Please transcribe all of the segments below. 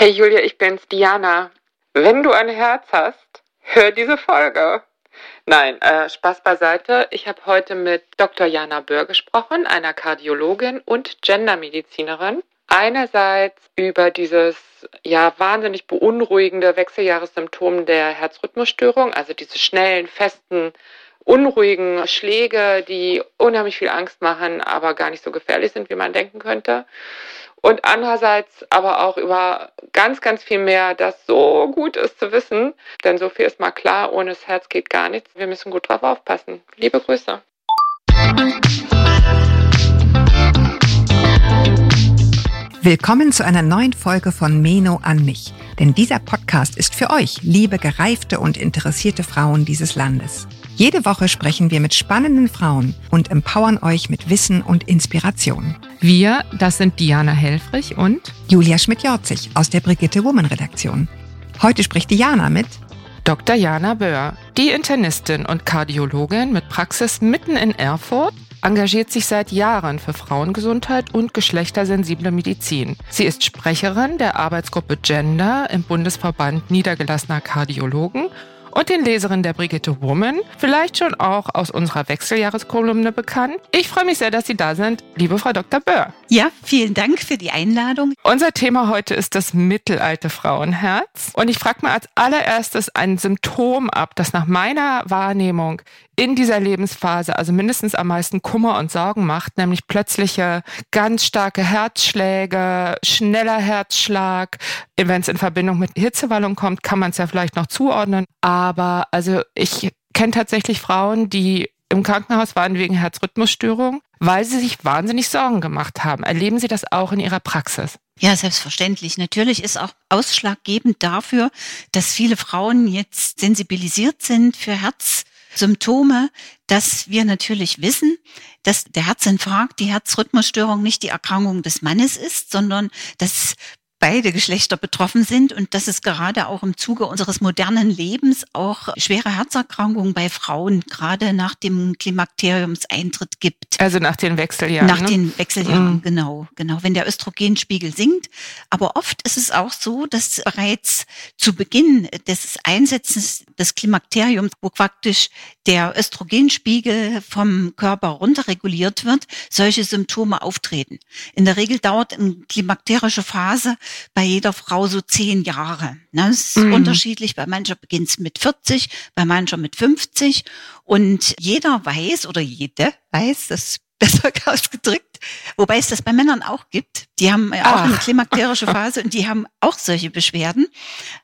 Hey Julia, ich bin's, Diana. Wenn du ein Herz hast, hör diese Folge. Nein, äh, Spaß beiseite. Ich habe heute mit Dr. Jana Böhr gesprochen, einer Kardiologin und Gendermedizinerin. Einerseits über dieses ja wahnsinnig beunruhigende Wechseljahressymptom der Herzrhythmusstörung, also diese schnellen, festen, unruhigen Schläge, die unheimlich viel Angst machen, aber gar nicht so gefährlich sind, wie man denken könnte und andererseits aber auch über ganz, ganz viel mehr, das so gut ist zu wissen. Denn so viel ist mal klar, ohne das Herz geht gar nichts. Wir müssen gut drauf aufpassen. Liebe Grüße. Willkommen zu einer neuen Folge von Meno an mich. Denn dieser Podcast ist für euch, liebe gereifte und interessierte Frauen dieses Landes. Jede Woche sprechen wir mit spannenden Frauen und empowern euch mit Wissen und Inspiration. Wir, das sind Diana Helfrich und Julia Schmidt-Jorzig aus der Brigitte Woman Redaktion. Heute spricht Diana mit Dr. Jana Böhr, die Internistin und Kardiologin mit Praxis mitten in Erfurt engagiert sich seit Jahren für Frauengesundheit und geschlechtersensible Medizin. Sie ist Sprecherin der Arbeitsgruppe Gender im Bundesverband niedergelassener Kardiologen und den Leserinnen der Brigitte Woman, vielleicht schon auch aus unserer Wechseljahreskolumne bekannt. Ich freue mich sehr, dass Sie da sind, liebe Frau Dr. Böhr. Ja, vielen Dank für die Einladung. Unser Thema heute ist das mittelalte Frauenherz. Und ich frage mal als allererstes ein Symptom ab, das nach meiner Wahrnehmung in dieser Lebensphase also mindestens am meisten Kummer und Sorgen macht, nämlich plötzliche ganz starke Herzschläge, schneller Herzschlag. Wenn es in Verbindung mit Hitzewallung kommt, kann man es ja vielleicht noch zuordnen. Aber also ich kenne tatsächlich Frauen, die im Krankenhaus waren wegen Herzrhythmusstörung, weil sie sich wahnsinnig Sorgen gemacht haben. Erleben Sie das auch in Ihrer Praxis? Ja, selbstverständlich. Natürlich ist auch ausschlaggebend dafür, dass viele Frauen jetzt sensibilisiert sind für Herz Symptome, dass wir natürlich wissen, dass der Herzinfarkt, die Herzrhythmusstörung nicht die Erkrankung des Mannes ist, sondern dass beide Geschlechter betroffen sind und dass es gerade auch im Zuge unseres modernen Lebens auch schwere Herzerkrankungen bei Frauen gerade nach dem Klimakteriumseintritt gibt. Also nach den Wechseljahren. Nach ne? den Wechseljahren, mhm. genau, genau. Wenn der Östrogenspiegel sinkt. Aber oft ist es auch so, dass bereits zu Beginn des Einsetzens des Klimakteriums, wo praktisch der Östrogenspiegel vom Körper runterreguliert wird, solche Symptome auftreten. In der Regel dauert eine klimakterische Phase bei jeder Frau so zehn Jahre. Ne? Das ist mhm. unterschiedlich. Bei mancher beginnt es mit 40, bei mancher mit 50. Und jeder weiß oder jede weiß, das besser ausgedrückt, wobei es das bei Männern auch gibt. Die haben ja auch Ach. eine klimakterische Phase und die haben auch solche Beschwerden.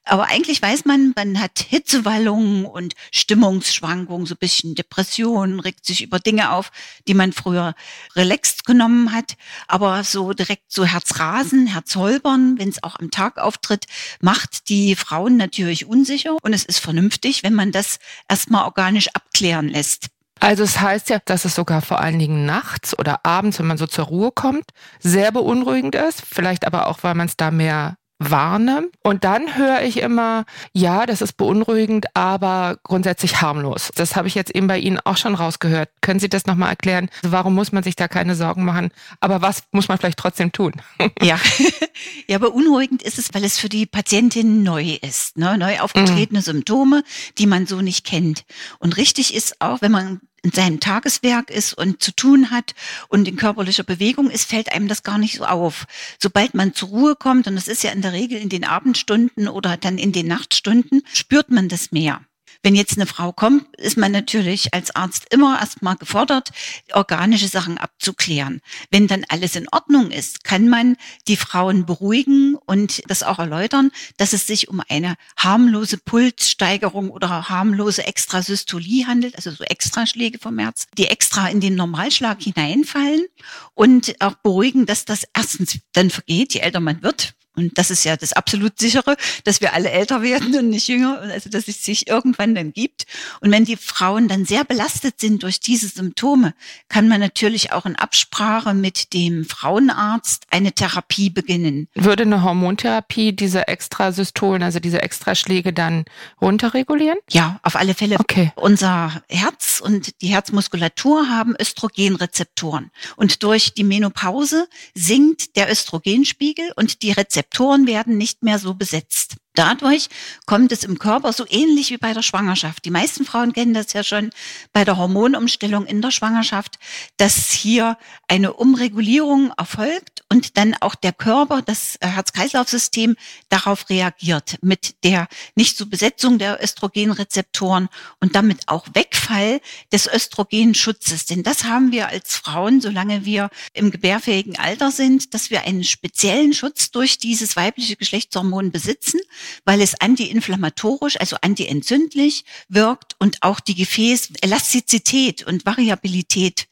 Aber eigentlich weiß man, man hat Hitzewallungen und Stimmungsschwankungen, so ein bisschen Depressionen, regt sich über Dinge auf, die man früher relaxed genommen hat. Aber so direkt so Herzrasen, Herzholpern, wenn es auch am Tag auftritt, macht die Frauen natürlich unsicher. Und es ist vernünftig, wenn man das erstmal organisch abklären lässt. Also es heißt ja, dass es sogar vor allen Dingen nachts oder abends, wenn man so zur Ruhe kommt, sehr beunruhigend ist. Vielleicht aber auch, weil man es da mehr wahrnimmt. Und dann höre ich immer, ja, das ist beunruhigend, aber grundsätzlich harmlos. Das habe ich jetzt eben bei Ihnen auch schon rausgehört. Können Sie das nochmal erklären? Also warum muss man sich da keine Sorgen machen? Aber was muss man vielleicht trotzdem tun? Ja, ja beunruhigend ist es, weil es für die Patientin neu ist. Ne? Neu aufgetretene mhm. Symptome, die man so nicht kennt. Und richtig ist auch, wenn man in seinem Tageswerk ist und zu tun hat und in körperlicher Bewegung ist, fällt einem das gar nicht so auf. Sobald man zur Ruhe kommt, und das ist ja in der Regel in den Abendstunden oder dann in den Nachtstunden, spürt man das mehr. Wenn jetzt eine Frau kommt, ist man natürlich als Arzt immer erstmal gefordert, organische Sachen abzuklären. Wenn dann alles in Ordnung ist, kann man die Frauen beruhigen und das auch erläutern, dass es sich um eine harmlose Pulssteigerung oder harmlose Extrasystolie handelt, also so Extraschläge vom Herz, die extra in den Normalschlag hineinfallen und auch beruhigen, dass das erstens dann vergeht, je älter man wird, und das ist ja das absolut sichere, dass wir alle älter werden und nicht jünger, also dass es sich irgendwann dann gibt. Und wenn die Frauen dann sehr belastet sind durch diese Symptome, kann man natürlich auch in Absprache mit dem Frauenarzt eine Therapie beginnen. Würde eine Hormontherapie diese Extrasystolen, also diese Extraschläge dann runterregulieren? Ja, auf alle Fälle. Okay. Unser Herz und die Herzmuskulatur haben Östrogenrezeptoren. Und durch die Menopause sinkt der Östrogenspiegel und die Rezeptoren Rezeptoren werden nicht mehr so besetzt. Dadurch kommt es im Körper so ähnlich wie bei der Schwangerschaft. Die meisten Frauen kennen das ja schon bei der Hormonumstellung in der Schwangerschaft, dass hier eine Umregulierung erfolgt und dann auch der Körper, das Herz-Kreislauf-System darauf reagiert mit der nicht so Besetzung der Östrogenrezeptoren und damit auch Wegfall des Östrogenschutzes. Denn das haben wir als Frauen, solange wir im gebärfähigen Alter sind, dass wir einen speziellen Schutz durch dieses weibliche Geschlechtshormon besitzen weil es antiinflammatorisch, also antientzündlich wirkt und auch die Gefäßelastizität und Variabilität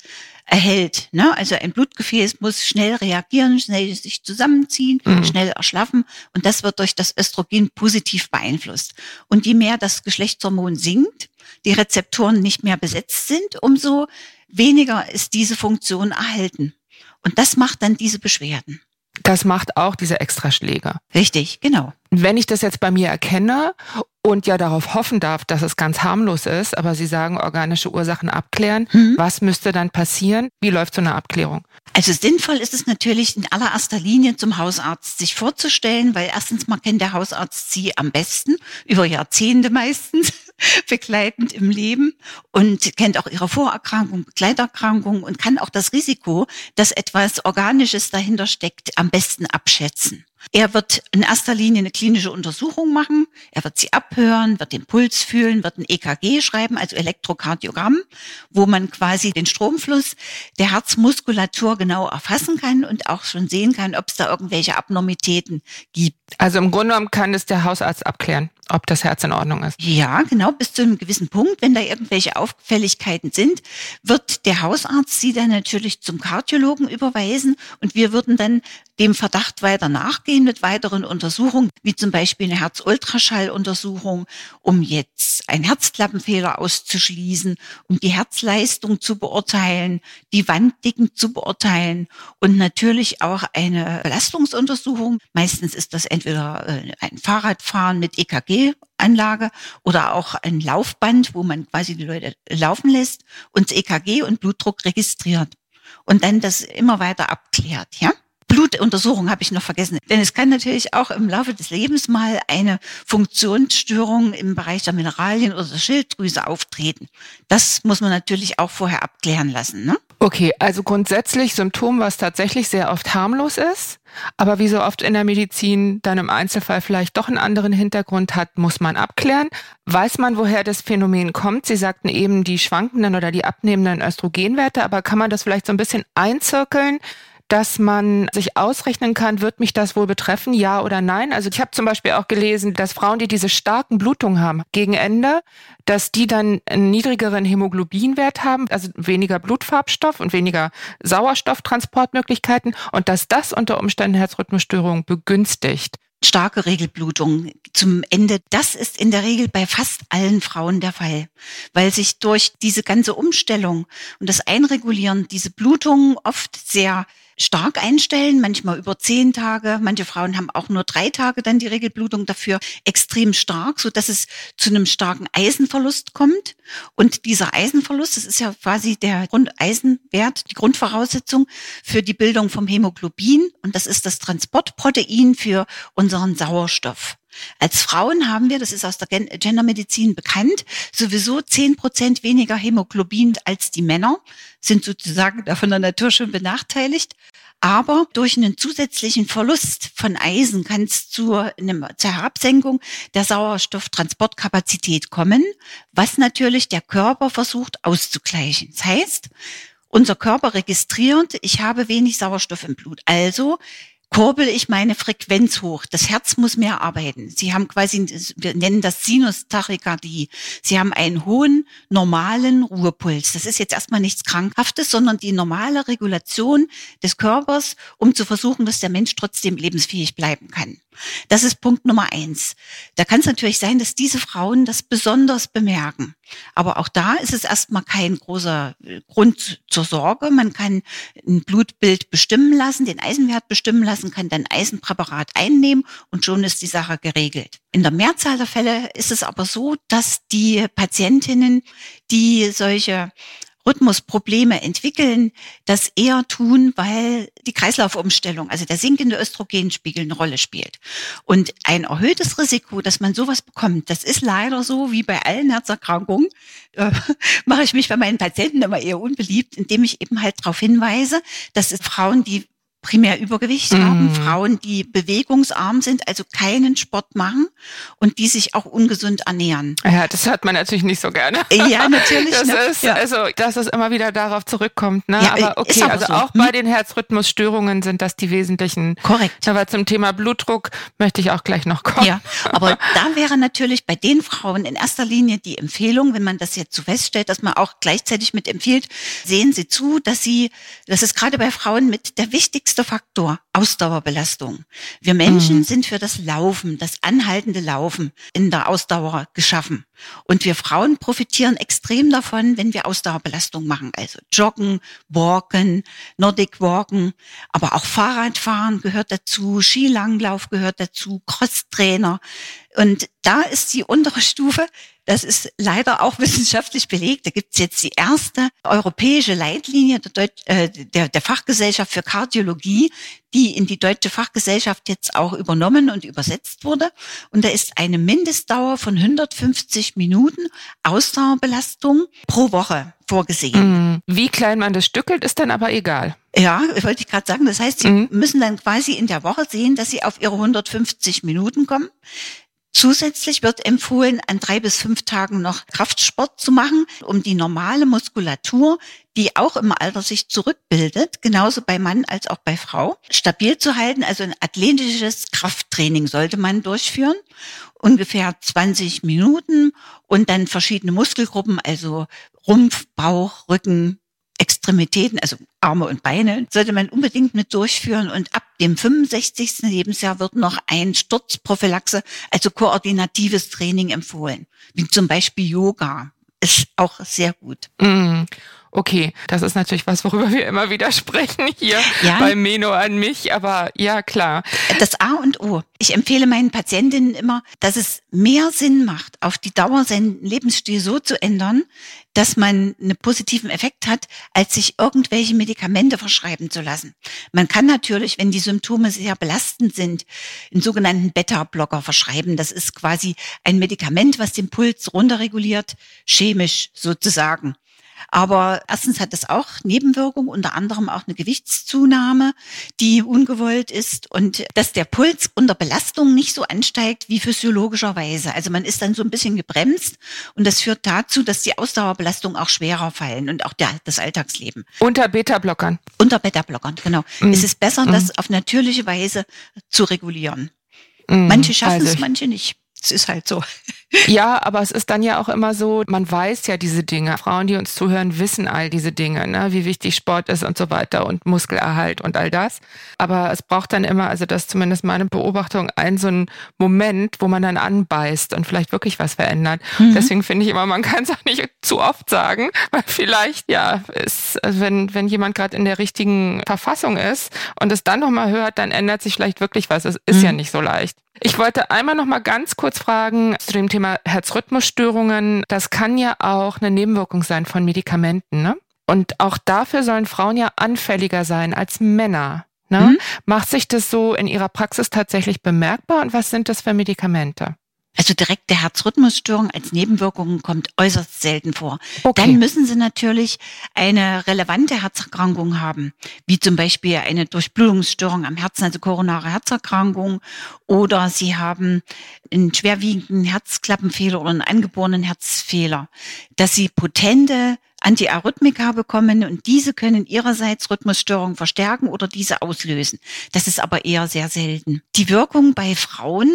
erhält. Ne? Also ein Blutgefäß muss schnell reagieren, schnell sich zusammenziehen, mhm. schnell erschlaffen und das wird durch das Östrogen positiv beeinflusst. Und je mehr das Geschlechtshormon sinkt, die Rezeptoren nicht mehr besetzt sind, umso weniger ist diese Funktion erhalten. Und das macht dann diese Beschwerden. Das macht auch diese Extraschläge. Richtig, genau. Wenn ich das jetzt bei mir erkenne und ja darauf hoffen darf, dass es ganz harmlos ist, aber Sie sagen organische Ursachen abklären, mhm. was müsste dann passieren? Wie läuft so eine Abklärung? Also sinnvoll ist es natürlich in allererster Linie zum Hausarzt sich vorzustellen, weil erstens mal kennt der Hausarzt Sie am besten, über Jahrzehnte meistens begleitend im Leben und kennt auch ihre Vorerkrankung, Begleiterkrankung und kann auch das Risiko, dass etwas Organisches dahinter steckt, am besten abschätzen. Er wird in erster Linie eine klinische Untersuchung machen. Er wird sie abhören, wird den Puls fühlen, wird ein EKG schreiben, also Elektrokardiogramm, wo man quasi den Stromfluss der Herzmuskulatur genau erfassen kann und auch schon sehen kann, ob es da irgendwelche Abnormitäten gibt. Also im Grunde genommen kann es der Hausarzt abklären, ob das Herz in Ordnung ist. Ja, genau, bis zu einem gewissen Punkt. Wenn da irgendwelche Auffälligkeiten sind, wird der Hausarzt sie dann natürlich zum Kardiologen überweisen und wir würden dann dem Verdacht weiter nachgehen mit weiteren Untersuchungen, wie zum Beispiel eine Herzultraschalluntersuchung, um jetzt einen Herzklappenfehler auszuschließen, um die Herzleistung zu beurteilen, die Wanddicken zu beurteilen und natürlich auch eine Belastungsuntersuchung. Meistens ist das entweder äh, ein Fahrradfahren mit EKG-Anlage oder auch ein Laufband, wo man quasi die Leute laufen lässt und EKG und Blutdruck registriert und dann das immer weiter abklärt, ja? Blutuntersuchung habe ich noch vergessen. Denn es kann natürlich auch im Laufe des Lebens mal eine Funktionsstörung im Bereich der Mineralien oder der Schilddrüse auftreten. Das muss man natürlich auch vorher abklären lassen. Ne? Okay, also grundsätzlich Symptom, was tatsächlich sehr oft harmlos ist, aber wie so oft in der Medizin dann im Einzelfall vielleicht doch einen anderen Hintergrund hat, muss man abklären. Weiß man, woher das Phänomen kommt? Sie sagten eben die schwankenden oder die abnehmenden Östrogenwerte, aber kann man das vielleicht so ein bisschen einzirkeln? Dass man sich ausrechnen kann, wird mich das wohl betreffen, ja oder nein. Also ich habe zum Beispiel auch gelesen, dass Frauen, die diese starken Blutungen haben gegen Ende, dass die dann einen niedrigeren Hämoglobinwert haben, also weniger Blutfarbstoff und weniger Sauerstofftransportmöglichkeiten und dass das unter Umständen Herzrhythmusstörungen begünstigt starke Regelblutung zum Ende. Das ist in der Regel bei fast allen Frauen der Fall, weil sich durch diese ganze Umstellung und das Einregulieren diese Blutungen oft sehr stark einstellen, manchmal über zehn Tage. Manche Frauen haben auch nur drei Tage dann die Regelblutung dafür extrem stark, so dass es zu einem starken Eisenverlust kommt. Und dieser Eisenverlust, das ist ja quasi der Grundeisenwert, die Grundvoraussetzung für die Bildung vom Hämoglobin. Und das ist das Transportprotein für unseren Sauerstoff. Als Frauen haben wir, das ist aus der Gendermedizin bekannt, sowieso zehn Prozent weniger Hämoglobin als die Männer, sind sozusagen da von der Natur schon benachteiligt. Aber durch einen zusätzlichen Verlust von Eisen kann es zu zur Herabsenkung der Sauerstofftransportkapazität kommen, was natürlich der Körper versucht auszugleichen. Das heißt, unser Körper registriert, ich habe wenig Sauerstoff im Blut. Also kurbel ich meine Frequenz hoch. Das Herz muss mehr arbeiten. Sie haben quasi, wir nennen das Sinustachykardie. Sie haben einen hohen, normalen Ruhepuls. Das ist jetzt erstmal nichts Krankhaftes, sondern die normale Regulation des Körpers, um zu versuchen, dass der Mensch trotzdem lebensfähig bleiben kann. Das ist Punkt Nummer eins. Da kann es natürlich sein, dass diese Frauen das besonders bemerken. Aber auch da ist es erstmal kein großer äh, Grund zur Sorge. Man kann ein Blutbild bestimmen lassen, den Eisenwert bestimmen lassen, kann dann Eisenpräparat einnehmen und schon ist die Sache geregelt. In der Mehrzahl der Fälle ist es aber so, dass die Patientinnen, die solche Rhythmusprobleme entwickeln, das eher tun, weil die Kreislaufumstellung, also der sinkende Östrogenspiegel eine Rolle spielt. Und ein erhöhtes Risiko, dass man sowas bekommt, das ist leider so wie bei allen Herzerkrankungen, äh, mache ich mich bei meinen Patienten immer eher unbeliebt, indem ich eben halt darauf hinweise, dass es Frauen, die primär Übergewicht mhm. haben, Frauen, die bewegungsarm sind, also keinen Sport machen und die sich auch ungesund ernähren. Ja, das hört man natürlich nicht so gerne. Ja, natürlich. Das ne? ist, ja. also, dass es immer wieder darauf zurückkommt. Ne? Ja, aber okay, aber also so. auch Hm? bei den Herzrhythmusstörungen sind das die wesentlichen. Korrekt. Aber zum Thema Blutdruck möchte ich auch gleich noch kommen. Ja, aber da wäre natürlich bei den Frauen in erster Linie die Empfehlung, wenn man das jetzt so feststellt, dass man auch gleichzeitig mit empfiehlt, sehen Sie zu, dass Sie, das ist gerade bei Frauen mit der wichtigste Faktor, Ausdauerbelastung. Wir Menschen Mhm. sind für das Laufen, das anhaltende Laufen in der Ausdauer geschaffen. Und wir Frauen profitieren extrem davon, wenn wir Ausdauerbelastung machen. Also Joggen, Walken, Nordic Walken, aber auch Fahrradfahren gehört dazu, Skilanglauf gehört dazu, Crosstrainer. Und da ist die untere Stufe, das ist leider auch wissenschaftlich belegt. Da gibt's jetzt die erste europäische Leitlinie der, Deut äh, der, der Fachgesellschaft für Kardiologie, die in die deutsche Fachgesellschaft jetzt auch übernommen und übersetzt wurde. Und da ist eine Mindestdauer von 150 Minuten Ausdauerbelastung pro Woche vorgesehen. Mhm. Wie klein man das stückelt, ist dann aber egal. Ja, wollte ich gerade sagen. Das heißt, Sie Mhm. müssen dann quasi in der Woche sehen, dass Sie auf Ihre 150 Minuten kommen. Zusätzlich wird empfohlen, an drei bis fünf Tagen noch Kraftsport zu machen, um die normale Muskulatur, die auch im Alter sich zurückbildet, genauso bei Mann als auch bei Frau, stabil zu halten. Also ein athletisches Krafttraining sollte man durchführen. Ungefähr 20 Minuten und dann verschiedene Muskelgruppen, also Rumpf, Bauch, Rücken, Extremitäten, also Arme und Beine, sollte man unbedingt mit durchführen. Und ab dem 65. Lebensjahr wird noch ein Sturzprophylaxe, also koordinatives Training empfohlen, wie zum Beispiel Yoga. Ist auch sehr gut. Mhm. Okay, das ist natürlich was, worüber wir immer wieder sprechen hier Ja. bei Meno an mich, aber ja, klar. Das A und O. Ich empfehle meinen Patientinnen immer, dass es mehr Sinn macht, auf die Dauer seinen Lebensstil so zu ändern, dass man einen positiven Effekt hat, als sich irgendwelche Medikamente verschreiben zu lassen. Man kann natürlich, wenn die Symptome sehr belastend sind, einen sogenannten Beta-Blocker verschreiben. Das ist quasi ein Medikament, was den Puls runterreguliert, chemisch sozusagen. Aber erstens hat es auch Nebenwirkungen, unter anderem auch eine Gewichtszunahme, die ungewollt ist und dass der Puls unter Belastung nicht so ansteigt wie physiologischerweise. Also man ist dann so ein bisschen gebremst und das führt dazu, dass die Ausdauerbelastung auch schwerer fallen und auch der, das Alltagsleben. Unter Beta-Blockern. Unter Beta-Blockern, genau. Mhm. Es ist besser, Mhm. das auf natürliche Weise zu regulieren. Mhm. Manche schaffen Also es, manche nicht. Es ist halt so. Ja, aber es ist dann ja auch immer so, man weiß ja diese Dinge. Frauen, die uns zuhören, wissen all diese Dinge, ne? wie wichtig Sport ist und so weiter und Muskelerhalt und all das. Aber es braucht dann immer, also das ist zumindest meine Beobachtung, einen so einen Moment, wo man dann anbeißt und vielleicht wirklich was verändert. Mhm. Deswegen finde ich immer, man kann es auch nicht zu oft sagen, weil vielleicht, ja, ist, also wenn, wenn jemand gerade in der richtigen Verfassung ist und es dann nochmal hört, dann ändert sich vielleicht wirklich was. Es ist Mhm. ja nicht so leicht. Ich wollte einmal noch mal ganz kurz fragen zu dem Thema Herzrhythmusstörungen. Das kann ja auch eine Nebenwirkung sein von Medikamenten, ne? Und auch dafür sollen Frauen ja anfälliger sein als Männer. Ne? Mhm. Macht sich das so in ihrer Praxis tatsächlich bemerkbar und was sind das für Medikamente? Also direkte Herzrhythmusstörung als Nebenwirkung kommt äußerst selten vor. Okay. Dann müssen Sie natürlich eine relevante Herzerkrankung haben, wie zum Beispiel eine Durchblutungsstörung am Herzen, also koronare Herzerkrankung, oder Sie haben einen schwerwiegenden Herzklappenfehler oder einen angeborenen Herzfehler, dass Sie potente Antiarrhythmika bekommen und diese können ihrerseits Rhythmusstörungen verstärken oder diese auslösen. Das ist aber eher sehr selten. Die Wirkung bei Frauen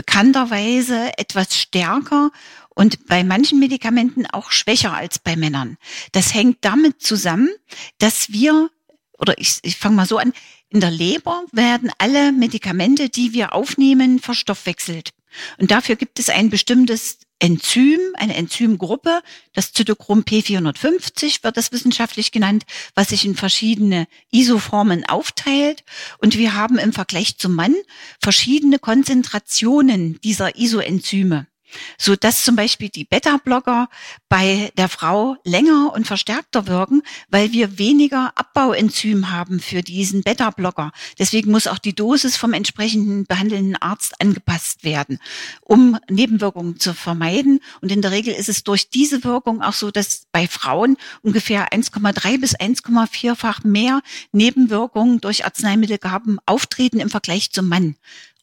bekannterweise etwas stärker und bei manchen Medikamenten auch schwächer als bei Männern. Das hängt damit zusammen, dass wir, oder ich, ich fange mal so an, in der Leber werden alle Medikamente, die wir aufnehmen, verstoffwechselt. Und dafür gibt es ein bestimmtes Enzym, eine Enzymgruppe, das Zytochrom P450 wird das wissenschaftlich genannt, was sich in verschiedene Isoformen aufteilt. Und wir haben im Vergleich zum Mann verschiedene Konzentrationen dieser Isoenzyme. So dass zum Beispiel die Beta-Blocker bei der Frau länger und verstärkter wirken, weil wir weniger Abbauenzym haben für diesen Beta-Blocker. Deswegen muss auch die Dosis vom entsprechenden behandelnden Arzt angepasst werden, um Nebenwirkungen zu vermeiden. Und in der Regel ist es durch diese Wirkung auch so, dass bei Frauen ungefähr 1,3 bis 1,4-fach mehr Nebenwirkungen durch Arzneimittelgaben auftreten im Vergleich zum Mann.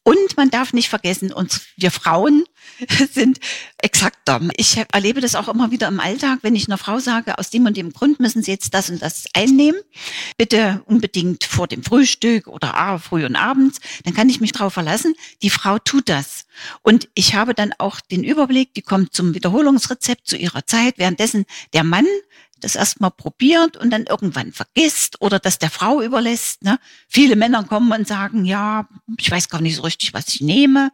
Und man darf nicht vergessen, uns, wir Frauen sind exakter. Ich erlebe das auch immer wieder im Alltag, wenn ich einer Frau sage, aus dem und dem Grund müssen Sie jetzt das und das einnehmen. Bitte unbedingt vor dem Frühstück oder früh und abends. Dann kann ich mich darauf verlassen. Die Frau tut das. Und ich habe dann auch den Überblick, die kommt zum Wiederholungsrezept zu ihrer Zeit. Währenddessen der Mann das erstmal probiert und dann irgendwann vergisst oder das der Frau überlässt. Ne? Viele Männer kommen und sagen, ja, ich weiß gar nicht so richtig, was ich nehme.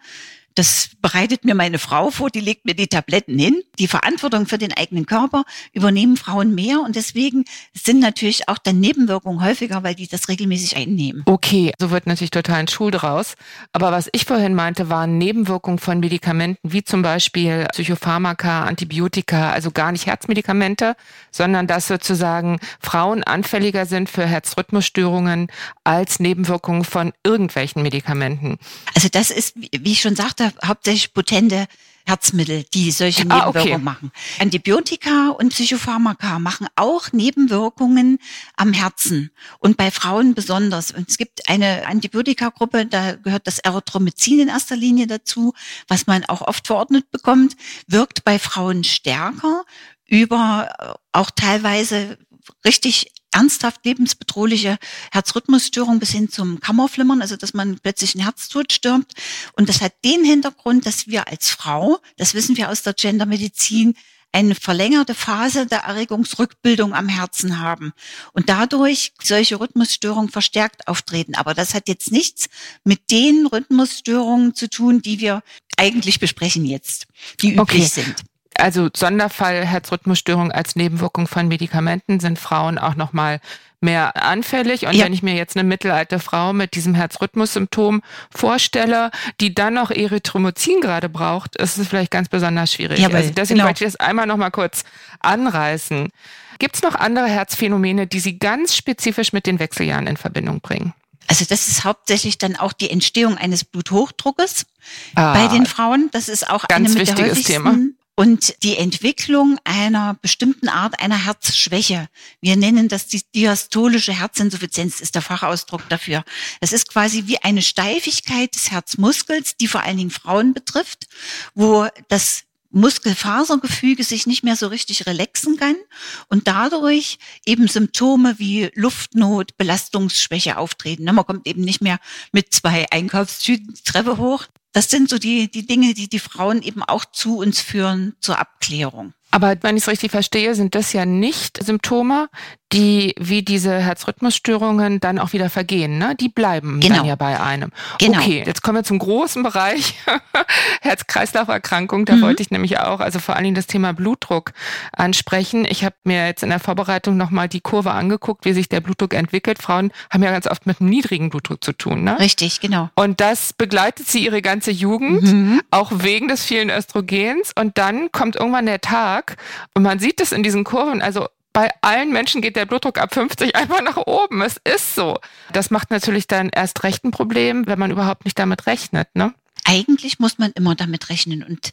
Das bereitet mir meine Frau vor, die legt mir die Tabletten hin. Die Verantwortung für den eigenen Körper übernehmen Frauen mehr und deswegen sind natürlich auch dann Nebenwirkungen häufiger, weil die das regelmäßig einnehmen. Okay, so wird natürlich total ein Schuh draus. Aber was ich vorhin meinte, waren Nebenwirkungen von Medikamenten, wie zum Beispiel Psychopharmaka, Antibiotika, also gar nicht Herzmedikamente, sondern dass sozusagen Frauen anfälliger sind für Herzrhythmusstörungen als Nebenwirkungen von irgendwelchen Medikamenten. Also das ist, wie ich schon sagte, hauptsächlich potente Herzmittel, die solche Nebenwirkungen ah, okay. machen. Antibiotika und Psychopharmaka machen auch Nebenwirkungen am Herzen und bei Frauen besonders. Und es gibt eine Antibiotikagruppe, da gehört das Erythromycin in erster Linie dazu, was man auch oft verordnet bekommt, wirkt bei Frauen stärker über äh, auch teilweise richtig ernsthaft lebensbedrohliche Herzrhythmusstörung bis hin zum Kammerflimmern, also dass man plötzlich ein Herztod stirbt. Und das hat den Hintergrund, dass wir als Frau, das wissen wir aus der Gendermedizin, eine verlängerte Phase der Erregungsrückbildung am Herzen haben und dadurch solche Rhythmusstörungen verstärkt auftreten. Aber das hat jetzt nichts mit den Rhythmusstörungen zu tun, die wir eigentlich besprechen jetzt, die üblich okay. sind also Sonderfall Herzrhythmusstörung als Nebenwirkung von Medikamenten sind Frauen auch noch mal mehr anfällig. Und ja. wenn ich mir jetzt eine mittelalte Frau mit diesem Herzrhythmussymptom vorstelle, die dann noch Erythromycin gerade braucht, ist es vielleicht ganz besonders schwierig. Ja, also deswegen genau. wollte ich das einmal noch mal kurz anreißen. Gibt es noch andere Herzphänomene, die Sie ganz spezifisch mit den Wechseljahren in Verbindung bringen? Also das ist hauptsächlich dann auch die Entstehung eines Bluthochdruckes ah, bei den Frauen. Das ist auch ganz eine mit wichtiges Thema und die Entwicklung einer bestimmten Art einer Herzschwäche. Wir nennen das die diastolische Herzinsuffizienz, ist der Fachausdruck dafür. Das ist quasi wie eine Steifigkeit des Herzmuskels, die vor allen Dingen Frauen betrifft, wo das Muskelfasergefüge sich nicht mehr so richtig relaxen kann und dadurch eben Symptome wie Luftnot, Belastungsschwäche auftreten. Man kommt eben nicht mehr mit zwei Einkaufstüten die Treppe hoch. Das sind so die, die Dinge, die die Frauen eben auch zu uns führen zur Abklärung. Aber wenn ich es richtig verstehe, sind das ja nicht Symptome, die wie diese Herzrhythmusstörungen dann auch wieder vergehen, ne? Die bleiben genau. dann ja bei einem. Genau. Okay, jetzt kommen wir zum großen Bereich Herz-Kreislauf-Erkrankung. Da mhm. wollte ich nämlich auch, also vor allen Dingen das Thema Blutdruck ansprechen. Ich habe mir jetzt in der Vorbereitung nochmal die Kurve angeguckt, wie sich der Blutdruck entwickelt. Frauen haben ja ganz oft mit einem niedrigen Blutdruck zu tun, ne? Richtig, genau. Und das begleitet sie ihre ganze Jugend, mhm. auch wegen des vielen Östrogens. Und dann kommt irgendwann der Tag und man sieht es in diesen Kurven, also bei allen Menschen geht der Blutdruck ab 50 einfach nach oben. Es ist so. Das macht natürlich dann erst recht ein Problem, wenn man überhaupt nicht damit rechnet, ne? Eigentlich muss man immer damit rechnen und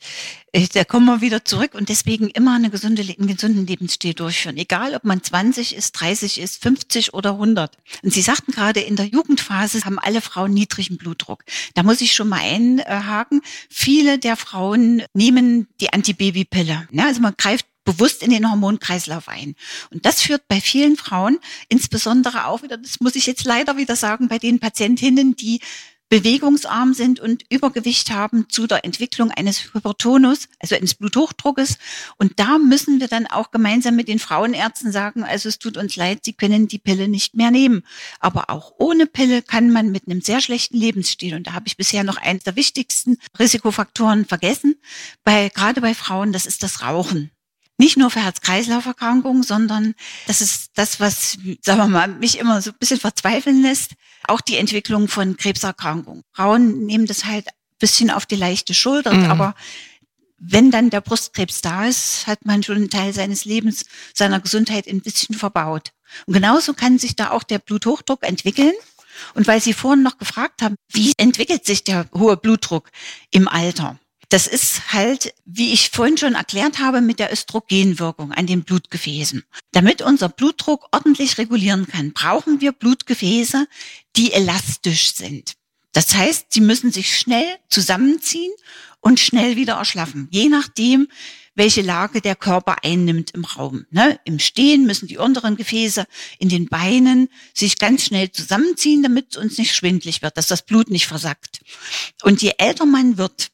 äh, da kommen wir wieder zurück und deswegen immer eine gesunde, einen gesunden Lebensstil durchführen. Egal, ob man 20 ist, 30 ist, 50 oder 100. Und Sie sagten gerade, in der Jugendphase haben alle Frauen niedrigen Blutdruck. Da muss ich schon mal einhaken. Viele der Frauen nehmen die Antibabypille. Ja, also man greift bewusst in den Hormonkreislauf ein. Und das führt bei vielen Frauen, insbesondere auch wieder, das muss ich jetzt leider wieder sagen, bei den Patientinnen, die bewegungsarm sind und Übergewicht haben zu der Entwicklung eines Hypertonus, also eines Bluthochdruckes. Und da müssen wir dann auch gemeinsam mit den Frauenärzten sagen, also es tut uns leid, sie können die Pille nicht mehr nehmen. Aber auch ohne Pille kann man mit einem sehr schlechten Lebensstil, und da habe ich bisher noch eines der wichtigsten Risikofaktoren vergessen, bei, gerade bei Frauen, das ist das Rauchen nicht nur für Herz-Kreislauf-Erkrankungen, sondern das ist das, was, sagen wir mal, mich immer so ein bisschen verzweifeln lässt, auch die Entwicklung von Krebserkrankungen. Frauen nehmen das halt ein bisschen auf die leichte Schulter, mhm. aber wenn dann der Brustkrebs da ist, hat man schon einen Teil seines Lebens, seiner Gesundheit ein bisschen verbaut. Und genauso kann sich da auch der Bluthochdruck entwickeln. Und weil Sie vorhin noch gefragt haben, wie entwickelt sich der hohe Blutdruck im Alter? Das ist halt, wie ich vorhin schon erklärt habe, mit der Östrogenwirkung an den Blutgefäßen. Damit unser Blutdruck ordentlich regulieren kann, brauchen wir Blutgefäße, die elastisch sind. Das heißt, sie müssen sich schnell zusammenziehen und schnell wieder erschlaffen, je nachdem, welche Lage der Körper einnimmt im Raum. Ne? Im Stehen müssen die unteren Gefäße in den Beinen sich ganz schnell zusammenziehen, damit es uns nicht schwindlig wird, dass das Blut nicht versackt. Und je älter man wird,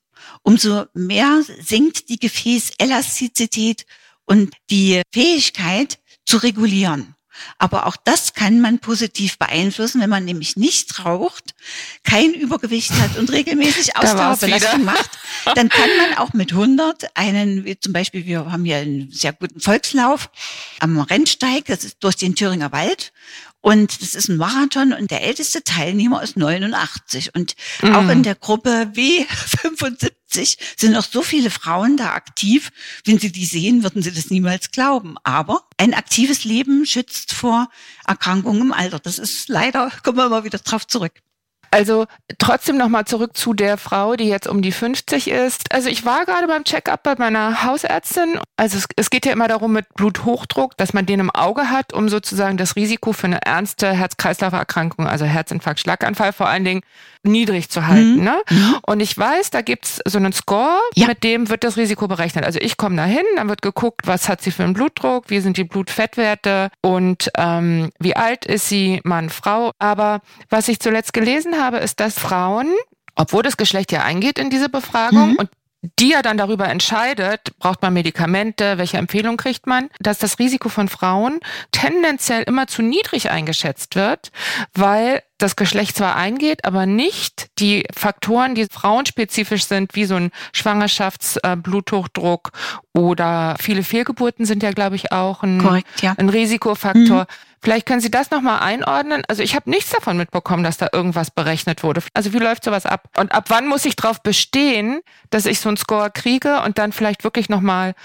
umso mehr sinkt die Gefäßelastizität und die Fähigkeit zu regulieren. Aber auch das kann man positiv beeinflussen, wenn man nämlich nicht raucht, kein Übergewicht hat und regelmäßig Ausdauerbelastung macht. Dann kann man auch mit 100 einen, wie zum Beispiel, wir haben hier einen sehr guten Volkslauf am Rennsteig, das ist durch den Thüringer Wald. Und das ist ein Marathon und der älteste Teilnehmer ist 89. Und mhm. auch in der Gruppe W75 sind noch so viele Frauen da aktiv. Wenn Sie die sehen, würden Sie das niemals glauben. Aber ein aktives Leben schützt vor Erkrankungen im Alter. Das ist leider, kommen wir mal wieder drauf zurück. Also trotzdem nochmal zurück zu der Frau, die jetzt um die 50 ist. Also ich war gerade beim Check-up bei meiner Hausärztin. Also es, es, geht ja immer darum mit Bluthochdruck, dass man den im Auge hat, um sozusagen das Risiko für eine ernste Herz-Kreislauf-Erkrankung, also Herzinfarkt, Schlaganfall vor allen Dingen, niedrig zu halten. Mhm. Ne? Mhm. Und ich weiß, da gibt's so einen Score, ja. mit dem wird das Risiko berechnet. Also ich komme da hin, dann wird geguckt, was hat sie für einen Blutdruck, wie sind die Blutfettwerte und ähm, wie alt ist sie, Mann, Frau. Aber was ich zuletzt gelesen habe, ist, dass Frauen obwohl das Geschlecht ja eingeht in diese Befragung mhm. und die ja dann darüber entscheidet, braucht man Medikamente, welche Empfehlung kriegt man, dass das Risiko von Frauen tendenziell immer zu niedrig eingeschätzt wird, weil das Geschlecht zwar eingeht, aber nicht die Faktoren, die frauenspezifisch sind, wie so ein Schwangerschaftsbluthochdruck oder viele Fehlgeburten sind ja, glaube ich, auch ein, Korrekt, ja. ein Risikofaktor. Mhm. Vielleicht können Sie das nochmal einordnen. Also ich habe nichts davon mitbekommen, dass da irgendwas berechnet wurde. Also wie läuft sowas ab? Und ab wann muss ich darauf bestehen, dass ich so einen Score kriege und dann vielleicht wirklich nochmal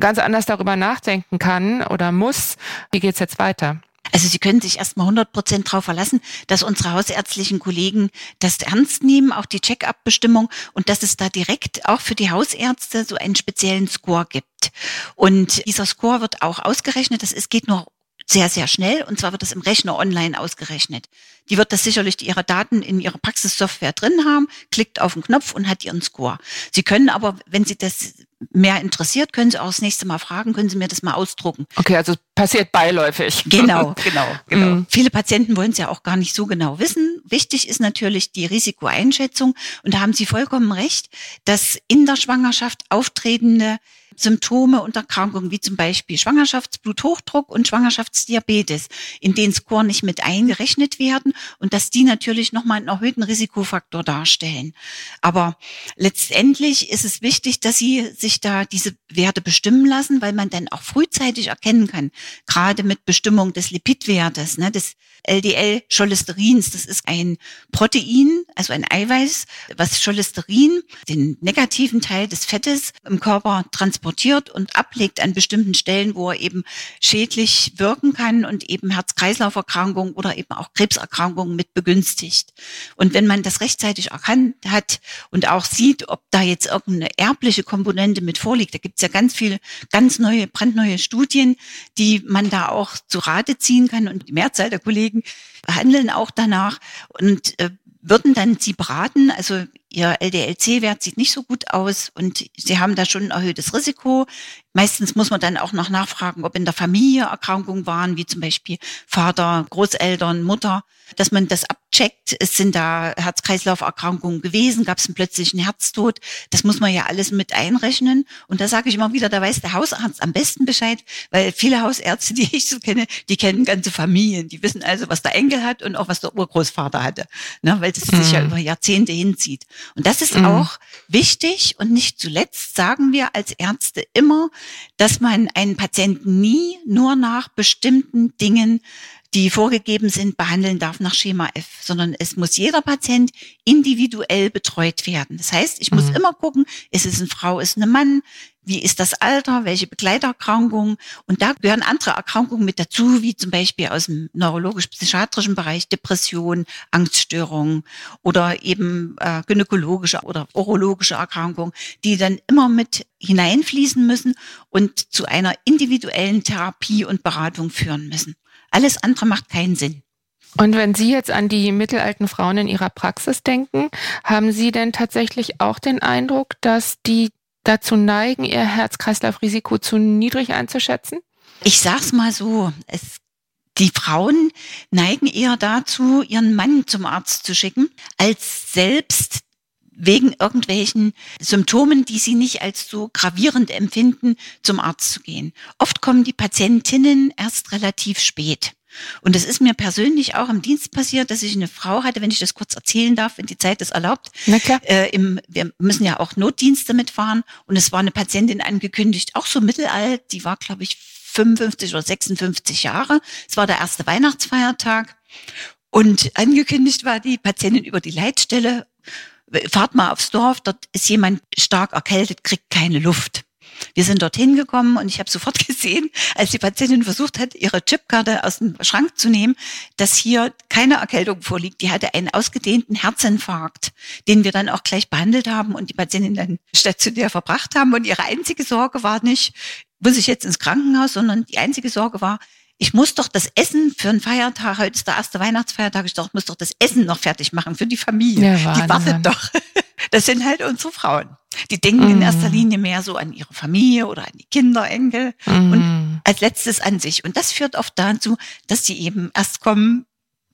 ganz anders darüber nachdenken kann oder muss, wie geht's jetzt weiter? Also Sie können sich erstmal 100 Prozent darauf verlassen, dass unsere hausärztlichen Kollegen das ernst nehmen, auch die Check-up-Bestimmung und dass es da direkt auch für die Hausärzte so einen speziellen Score gibt. Und dieser Score wird auch ausgerechnet. Das ist, geht nur sehr, sehr schnell. Und zwar wird das im Rechner online ausgerechnet. Die wird das sicherlich ihre Daten in ihrer Praxissoftware drin haben, klickt auf den Knopf und hat ihren Score. Sie können aber, wenn Sie das mehr interessiert, können Sie auch das nächste Mal fragen, können Sie mir das mal ausdrucken. Okay, also passiert beiläufig. Genau, genau, genau. Mm. Viele Patienten wollen es ja auch gar nicht so genau wissen. Wichtig ist natürlich die Risikoeinschätzung. Und da haben Sie vollkommen recht, dass in der Schwangerschaft auftretende Symptome und Erkrankungen wie zum Beispiel Schwangerschaftsbluthochdruck und Schwangerschaftsdiabetes, in den Score nicht mit eingerechnet werden und dass die natürlich nochmal einen erhöhten Risikofaktor darstellen. Aber letztendlich ist es wichtig, dass Sie sich da diese Werte bestimmen lassen, weil man dann auch frühzeitig erkennen kann, gerade mit Bestimmung des Lipidwertes, ne, des LDL-Cholesterins. Das ist ein Protein, also ein Eiweiß, was Cholesterin, den negativen Teil des Fettes im Körper transportiert und ablegt an bestimmten Stellen, wo er eben schädlich wirken kann und eben Herz-Kreislauf-Erkrankungen oder eben auch Krebserkrankungen mit begünstigt. Und wenn man das rechtzeitig erkannt hat und auch sieht, ob da jetzt irgendeine erbliche Komponente mit vorliegt, da gibt es ja ganz viele, ganz neue, brandneue Studien, die man da auch zu Rate ziehen kann und die Mehrzahl der Kollegen Kollegen handeln auch danach und äh, würden dann sie beraten. Also ihr LDLC-Wert sieht nicht so gut aus und sie haben da schon ein erhöhtes Risiko. Meistens muss man dann auch noch nachfragen, ob in der Familie Erkrankungen waren, wie zum Beispiel Vater, Großeltern, Mutter, dass man das abcheckt. Es sind da Herz-Kreislauf-Erkrankungen gewesen, gab es einen plötzlichen Herztod. Das muss man ja alles mit einrechnen. Und da sage ich immer wieder, da weiß der Hausarzt am besten Bescheid, weil viele Hausärzte, die ich so kenne, die kennen ganze Familien. Die wissen also, was der Enkel hat und auch was der Urgroßvater hatte, ne? weil das mhm. sich ja mhm. über Jahrzehnte hinzieht. Und das ist mhm. auch wichtig. Und nicht zuletzt sagen wir als Ärzte immer, dass man einen Patienten nie nur nach bestimmten Dingen die vorgegeben sind, behandeln darf nach Schema F, sondern es muss jeder Patient individuell betreut werden. Das heißt, ich muss mhm. immer gucken, ist es eine Frau, ist es ein Mann, wie ist das Alter, welche Begleiterkrankungen. Und da gehören andere Erkrankungen mit dazu, wie zum Beispiel aus dem neurologisch-psychiatrischen Bereich Depression, Angststörungen oder eben äh, gynäkologische oder urologische Erkrankungen, die dann immer mit hineinfließen müssen und zu einer individuellen Therapie und Beratung führen müssen. Alles andere macht keinen Sinn. Und wenn Sie jetzt an die mittelalten Frauen in Ihrer Praxis denken, haben Sie denn tatsächlich auch den Eindruck, dass die dazu neigen, ihr Herz-Kreislauf-Risiko zu niedrig einzuschätzen? Ich sag's mal so, es die Frauen neigen eher dazu, ihren Mann zum Arzt zu schicken, als selbst wegen irgendwelchen Symptomen, die sie nicht als so gravierend empfinden, zum Arzt zu gehen. Oft kommen die Patientinnen erst relativ spät. Und es ist mir persönlich auch im Dienst passiert, dass ich eine Frau hatte, wenn ich das kurz erzählen darf, wenn die Zeit es erlaubt. Na klar. Äh, im, wir müssen ja auch Notdienste mitfahren. Und es war eine Patientin angekündigt, auch so mittelalt, die war, glaube ich, 55 oder 56 Jahre. Es war der erste Weihnachtsfeiertag. Und angekündigt war die Patientin über die Leitstelle, fahrt mal aufs Dorf, dort ist jemand stark erkältet, kriegt keine Luft. Wir sind dorthin gekommen und ich habe sofort gesehen, als die Patientin versucht hat, ihre Chipkarte aus dem Schrank zu nehmen, dass hier keine Erkältung vorliegt. Die hatte einen ausgedehnten Herzinfarkt, den wir dann auch gleich behandelt haben und die Patientin dann stationär verbracht haben. Und ihre einzige Sorge war nicht, muss ich jetzt ins Krankenhaus, sondern die einzige Sorge war, ich muss doch das Essen für einen Feiertag, heute ist der erste Weihnachtsfeiertag, ich doch, muss doch das Essen noch fertig machen für die Familie. Ja, die wartet doch. Das sind halt unsere Frauen. Die denken mm. in erster mhm. Linie mehr so an ihre Familie oder an die Kinder, Enkel mm. und als letztes an sich. Und das führt oft dazu, dass sie eben erst kommen,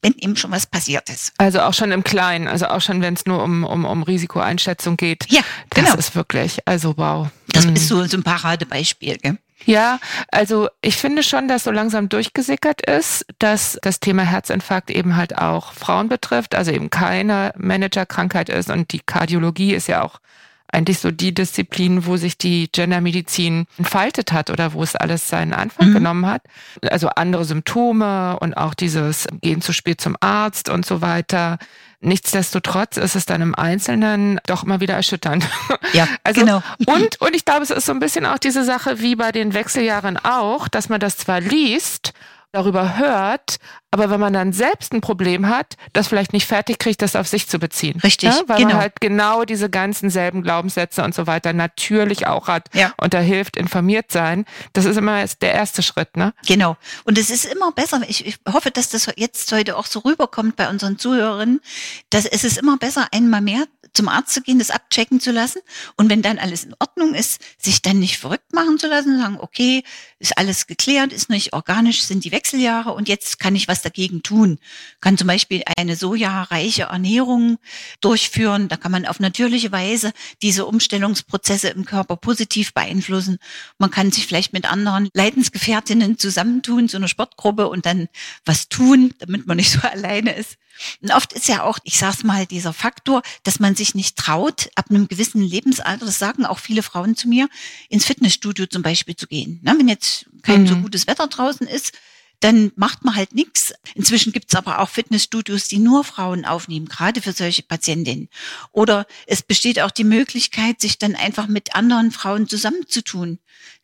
wenn eben schon was passiert ist. Also auch schon im Kleinen, also auch schon, wenn es nur um, um, um Risikoeinschätzung geht. Ja, genau. Das ist wirklich, also wow. Das mm. ist so, so ein Paradebeispiel. Gell? Ja, also ich finde schon, dass so langsam durchgesickert ist, dass das Thema Herzinfarkt eben halt auch Frauen betrifft, also eben keine Managerkrankheit ist und die Kardiologie ist ja auch eigentlich so die Disziplin, wo sich die Gendermedizin entfaltet hat oder wo es alles seinen Anfang mhm. genommen hat. Also andere Symptome und auch dieses Gehen zu spät zum Arzt und so weiter. Nichtsdestotrotz ist es dann im Einzelnen doch immer wieder erschütternd. Ja, also, genau. Und, und ich glaube, es ist so ein bisschen auch diese Sache wie bei den Wechseljahren auch, dass man das zwar liest darüber hört, aber wenn man dann selbst ein Problem hat, das vielleicht nicht fertig kriegt, das auf sich zu beziehen. Richtig, ja? Weil genau. man halt genau diese ganzen selben Glaubenssätze und so weiter natürlich auch hat. Ja. Und da hilft informiert sein. Das ist immer der erste Schritt, ne? Genau. Und es ist immer besser. Ich, ich hoffe, dass das jetzt heute auch so rüberkommt bei unseren Zuhörerinnen, dass es ist immer besser, einmal mehr zum Arzt zu gehen, das abchecken zu lassen und wenn dann alles in Ordnung ist, sich dann nicht verrückt machen zu lassen, sagen, okay, ist alles geklärt, ist nicht organisch, sind die Wechseljahre und jetzt kann ich was dagegen tun. Kann zum Beispiel eine sojareiche Ernährung durchführen, da kann man auf natürliche Weise diese Umstellungsprozesse im Körper positiv beeinflussen. Man kann sich vielleicht mit anderen Leidensgefährtinnen zusammentun, so eine Sportgruppe und dann was tun, damit man nicht so alleine ist. Und oft ist ja auch, ich sag's mal, dieser Faktor, dass man sich nicht traut, ab einem gewissen Lebensalter, das sagen auch viele Frauen zu mir, ins Fitnessstudio zum Beispiel zu gehen. wenn jetzt kein mhm. so gutes Wetter draußen ist, dann macht man halt nichts. Inzwischen gibt's aber auch Fitnessstudios, die nur Frauen aufnehmen, gerade für solche Patientinnen. Oder es besteht auch die Möglichkeit, sich dann einfach mit anderen Frauen zusammenzutun.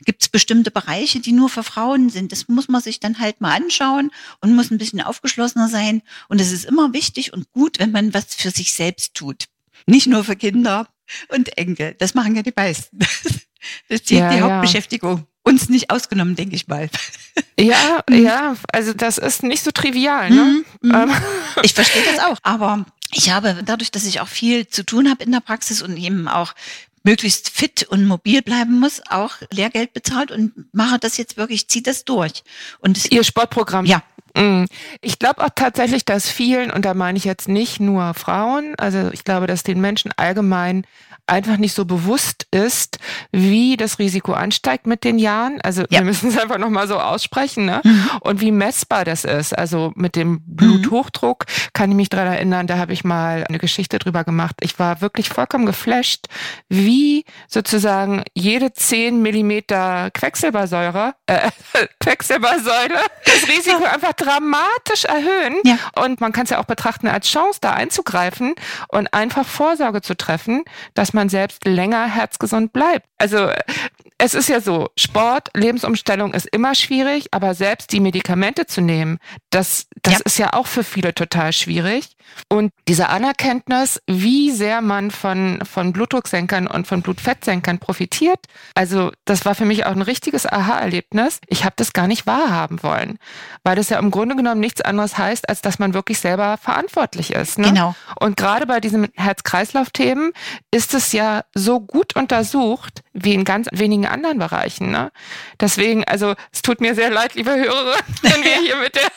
Gibt's bestimmte Bereiche, die nur für Frauen sind. Das muss man sich dann halt mal anschauen und muss ein bisschen aufgeschlossener sein. Und es ist immer wichtig und gut, wenn man was für sich selbst tut. Nicht nur für Kinder und Enkel. Das machen ja die meisten. Das ist die, ja, die Hauptbeschäftigung. Ja uns nicht ausgenommen, denke ich mal. Ja, mhm. ja, also das ist nicht so trivial. Ne? Mhm. Ähm. Ich verstehe das auch, aber ich habe dadurch, dass ich auch viel zu tun habe in der Praxis und eben auch möglichst fit und mobil bleiben muss, auch Lehrgeld bezahlt und mache das jetzt wirklich, ziehe das durch. Und Ihr Sportprogramm? Ja. Mhm. Ich glaube auch tatsächlich, dass vielen, und da meine ich jetzt nicht nur Frauen, also ich glaube, dass den Menschen allgemein einfach nicht so bewusst ist, wie das Risiko ansteigt mit den Jahren. Also ja. wir müssen es einfach nochmal so aussprechen, ne? Mhm. Und wie messbar das ist. Also mit dem Bluthochdruck kann ich mich daran erinnern, da habe ich mal eine Geschichte drüber gemacht. Ich war wirklich vollkommen geflasht, wie sozusagen jede 10 Millimeter Quecksilbersäure, äh, Quecksilbersäure das Risiko einfach dramatisch erhöhen. Ja. Und man kann es ja auch betrachten als Chance, da einzugreifen und einfach Vorsorge zu treffen, dass man selbst länger herzgesund bleibt. Also es ist ja so, Sport, Lebensumstellung ist immer schwierig, aber selbst die Medikamente zu nehmen, das, das ja. ist ja auch für viele total schwierig. Und diese Anerkenntnis, wie sehr man von, von Blutdrucksenkern und von Blutfettsenkern profitiert, also das war für mich auch ein richtiges Aha-Erlebnis. Ich habe das gar nicht wahrhaben wollen, weil das ja im Grunde genommen nichts anderes heißt, als dass man wirklich selber verantwortlich ist. Ne? Genau. Und gerade bei diesen Herz-Kreislauf-Themen ist es ja so gut untersucht, wie in ganz wenigen anderen Bereichen. Ne? Deswegen, also es tut mir sehr leid, liebe Hörer, wenn wir hier mit der,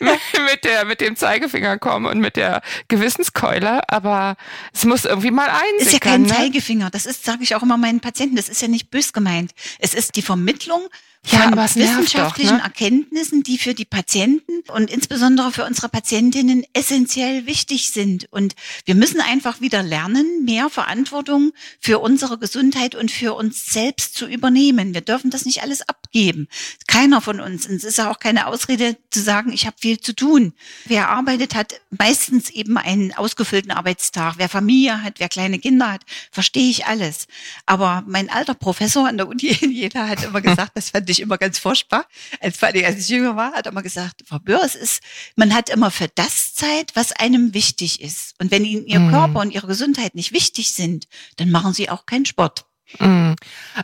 mit der, mit dem Zeigefinger kommen und mit der Gewissenskeule, aber es muss irgendwie mal einsickern. Ist ja kein ne? Zeigefinger, das ist, sage ich auch immer meinen Patienten, das ist ja nicht bös gemeint. Es ist die Vermittlung ja, von wissenschaftlichen doch, ne? Erkenntnissen, die für die Patienten und insbesondere für unsere Patientinnen essentiell wichtig sind. Und wir müssen einfach wieder lernen, mehr Verantwortung für unsere Gesundheit und für uns selbst zu übernehmen. Wir dürfen das nicht alles abgeben. Keiner von uns. Und es ist auch keine Ausrede zu sagen, ich habe viel zu tun. Wer arbeitet, hat meistens eben einen ausgefüllten Arbeitstag. Wer Familie hat, wer kleine Kinder hat, verstehe ich alles. Aber mein alter Professor an der Uni in Jena hat immer gesagt, das fand ich immer ganz furchtbar. Als, als ich jünger war, hat er immer gesagt, Frau Böhr, es ist, man hat immer für das Zeit, was einem wichtig ist. Und wenn Ihnen Ihr mhm. Körper und Ihre Gesundheit nicht wichtig sind, dann machen Sie auch keinen Sport. Mhm.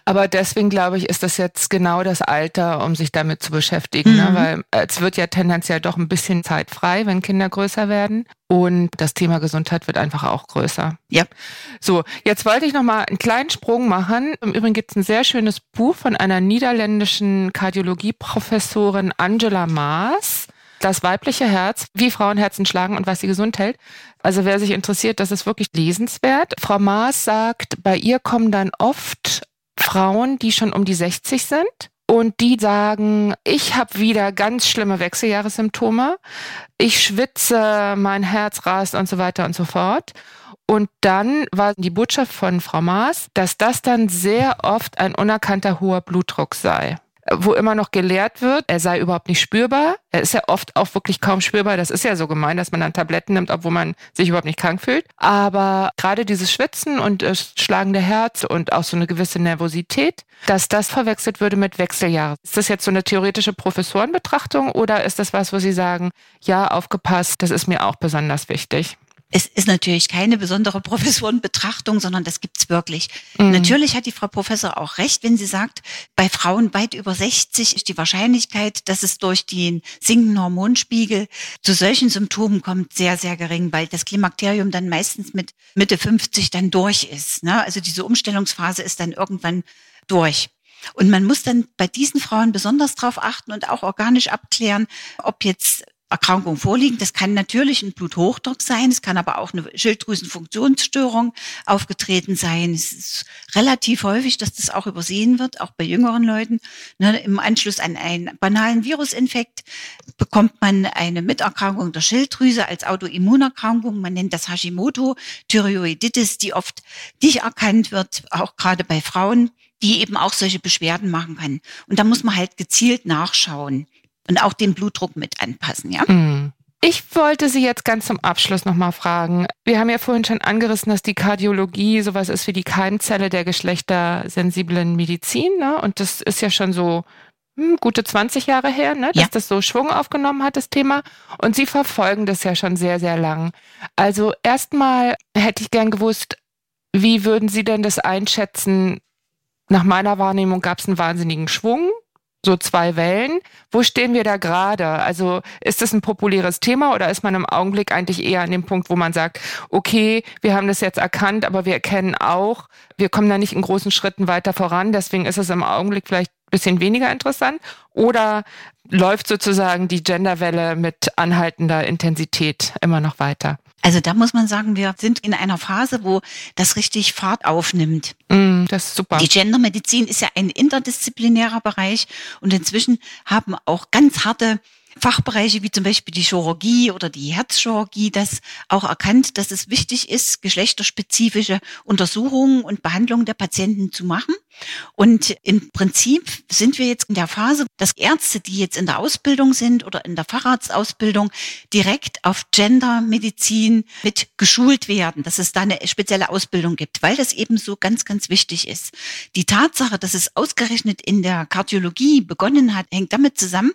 Aber deswegen glaube ich, ist das jetzt genau das Alter, um sich damit zu beschäftigen, ne? mhm. ne? weil äh, es wird ja tendenziell doch ein bisschen zeitfrei, wenn Kinder größer werden und das Thema Gesundheit wird einfach auch größer. Ja. So, jetzt wollte ich noch mal einen kleinen Sprung machen. Im Übrigen gibt es ein sehr schönes Buch von einer niederländischen Kardiologieprofessorin Angela Maas das weibliche Herz, wie Frauenherzen schlagen und was sie gesund hält. Also wer sich interessiert, das ist wirklich lesenswert. Frau Maas sagt, bei ihr kommen dann oft Frauen, die schon um die 60 sind und die sagen, ich habe wieder ganz schlimme Wechseljahressymptome, ich schwitze, mein Herz rast und so weiter und so fort. Und dann war die Botschaft von Frau Maas, dass das dann sehr oft ein unerkannter hoher Blutdruck sei wo immer noch gelehrt wird, er sei überhaupt nicht spürbar. Er ist ja oft auch wirklich kaum spürbar. Das ist ja so gemein, dass man dann Tabletten nimmt, obwohl man sich überhaupt nicht krank fühlt. Aber gerade dieses Schwitzen und das schlagende Herz und auch so eine gewisse Nervosität, dass das verwechselt würde mit Wechseljahren. Ist das jetzt so eine theoretische Professorenbetrachtung oder ist das was, wo Sie sagen, ja, aufgepasst, das ist mir auch besonders wichtig? Es ist natürlich keine besondere Professorenbetrachtung, sondern das gibt's wirklich. Mhm. Natürlich hat die Frau Professor auch recht, wenn sie sagt, bei Frauen weit über 60 ist die Wahrscheinlichkeit, dass es durch den sinkenden Hormonspiegel zu solchen Symptomen kommt, sehr, sehr gering, weil das Klimakterium dann meistens mit Mitte 50 dann durch ist. Ne? Also diese Umstellungsphase ist dann irgendwann durch. Und man muss dann bei diesen Frauen besonders darauf achten und auch organisch abklären, ob jetzt Erkrankung vorliegen. Das kann natürlich ein Bluthochdruck sein, es kann aber auch eine Schilddrüsenfunktionsstörung aufgetreten sein. Es ist relativ häufig, dass das auch übersehen wird, auch bei jüngeren Leuten. Ne, Im Anschluss an einen banalen Virusinfekt bekommt man eine Miterkrankung der Schilddrüse als Autoimmunerkrankung. Man nennt das Hashimoto-Thyreoiditis, die oft nicht erkannt wird, auch gerade bei Frauen, die eben auch solche Beschwerden machen kann. Und da muss man halt gezielt nachschauen und auch den Blutdruck mit anpassen, ja? Mhm. Ich wollte Sie jetzt ganz zum Abschluss nochmal fragen. Wir haben ja vorhin schon angerissen, dass die Kardiologie sowas ist wie die Keimzelle der geschlechtersensiblen Medizin. Ne? Und das ist ja schon so hm, gute 20 Jahre her, ne? dass ja. das so Schwung aufgenommen hat, das Thema. Und Sie verfolgen das ja schon sehr, sehr lang. Also erstmal hätte ich gern gewusst, wie würden Sie denn das einschätzen? Nach meiner Wahrnehmung gab es einen wahnsinnigen Schwung so zwei Wellen. Wo stehen wir da gerade? Also ist das ein populäres Thema oder ist man im Augenblick eigentlich eher an dem Punkt, wo man sagt, okay, wir haben das jetzt erkannt, aber wir erkennen auch, wir kommen da nicht in großen Schritten weiter voran, deswegen ist es im Augenblick vielleicht ein bisschen weniger interessant? Oder läuft sozusagen die Genderwelle mit anhaltender Intensität immer noch weiter? Also da muss man sagen, wir sind in einer Phase, wo das richtig Fahrt aufnimmt. Mm, das ist super. Die Gendermedizin ist ja ein interdisziplinärer Bereich und inzwischen haben auch ganz harte Fachbereiche wie zum Beispiel die Chirurgie oder die Herzchirurgie das auch erkannt, dass es wichtig ist, geschlechterspezifische Untersuchungen und Behandlungen der Patienten zu machen. Und im Prinzip sind wir jetzt in der Phase, dass Ärzte, die jetzt in der Ausbildung sind oder in der Facharztausbildung, direkt auf Gendermedizin mit geschult werden, dass es da eine spezielle Ausbildung gibt, weil das eben so ganz, ganz wichtig ist. Die Tatsache, dass es ausgerechnet in der Kardiologie begonnen hat, hängt damit zusammen,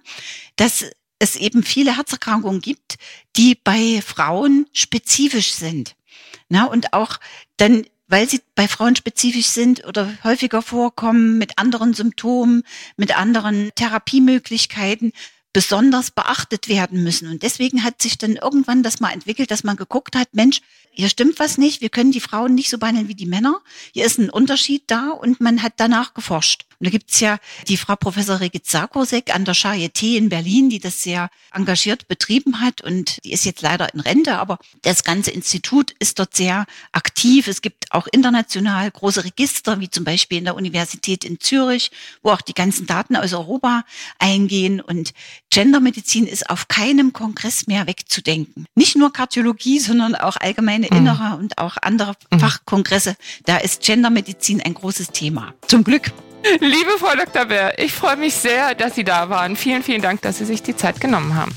dass es eben viele Herzerkrankungen gibt, die bei Frauen spezifisch sind. Na, und auch dann, weil sie bei Frauen spezifisch sind oder häufiger vorkommen mit anderen Symptomen, mit anderen Therapiemöglichkeiten, besonders beachtet werden müssen. Und deswegen hat sich dann irgendwann das mal entwickelt, dass man geguckt hat, Mensch, hier stimmt was nicht, wir können die Frauen nicht so behandeln wie die Männer. Hier ist ein Unterschied da und man hat danach geforscht. Und da gibt's ja die Frau Professor Regit Sarkosek an der Charité in Berlin, die das sehr engagiert betrieben hat und die ist jetzt leider in Rente, aber das ganze Institut ist dort sehr aktiv. Es gibt auch international große Register, wie zum Beispiel in der Universität in Zürich, wo auch die ganzen Daten aus Europa eingehen und Gendermedizin ist auf keinem Kongress mehr wegzudenken. Nicht nur Kardiologie, sondern auch allgemeine mhm. innere und auch andere mhm. Fachkongresse. Da ist Gendermedizin ein großes Thema. Zum Glück. Liebe Frau Dr. Bär, ich freue mich sehr, dass Sie da waren. Vielen, vielen Dank, dass Sie sich die Zeit genommen haben.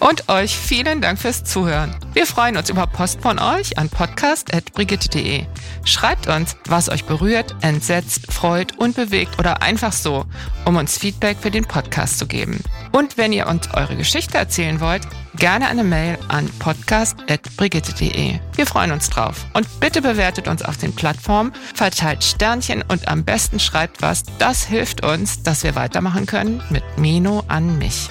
Und euch vielen Dank fürs Zuhören. Wir freuen uns über Post von euch an podcast.brigitte.de. Schreibt uns, was euch berührt, entsetzt, freut und bewegt oder einfach so, um uns Feedback für den Podcast zu geben. Und wenn ihr uns eure Geschichte erzählen wollt, gerne eine Mail an podcast.brigitte.de. Wir freuen uns drauf. Und bitte bewertet uns auf den Plattformen, verteilt Sternchen und am besten schreibt was. Das hilft uns, dass wir weitermachen können mit Meno an mich.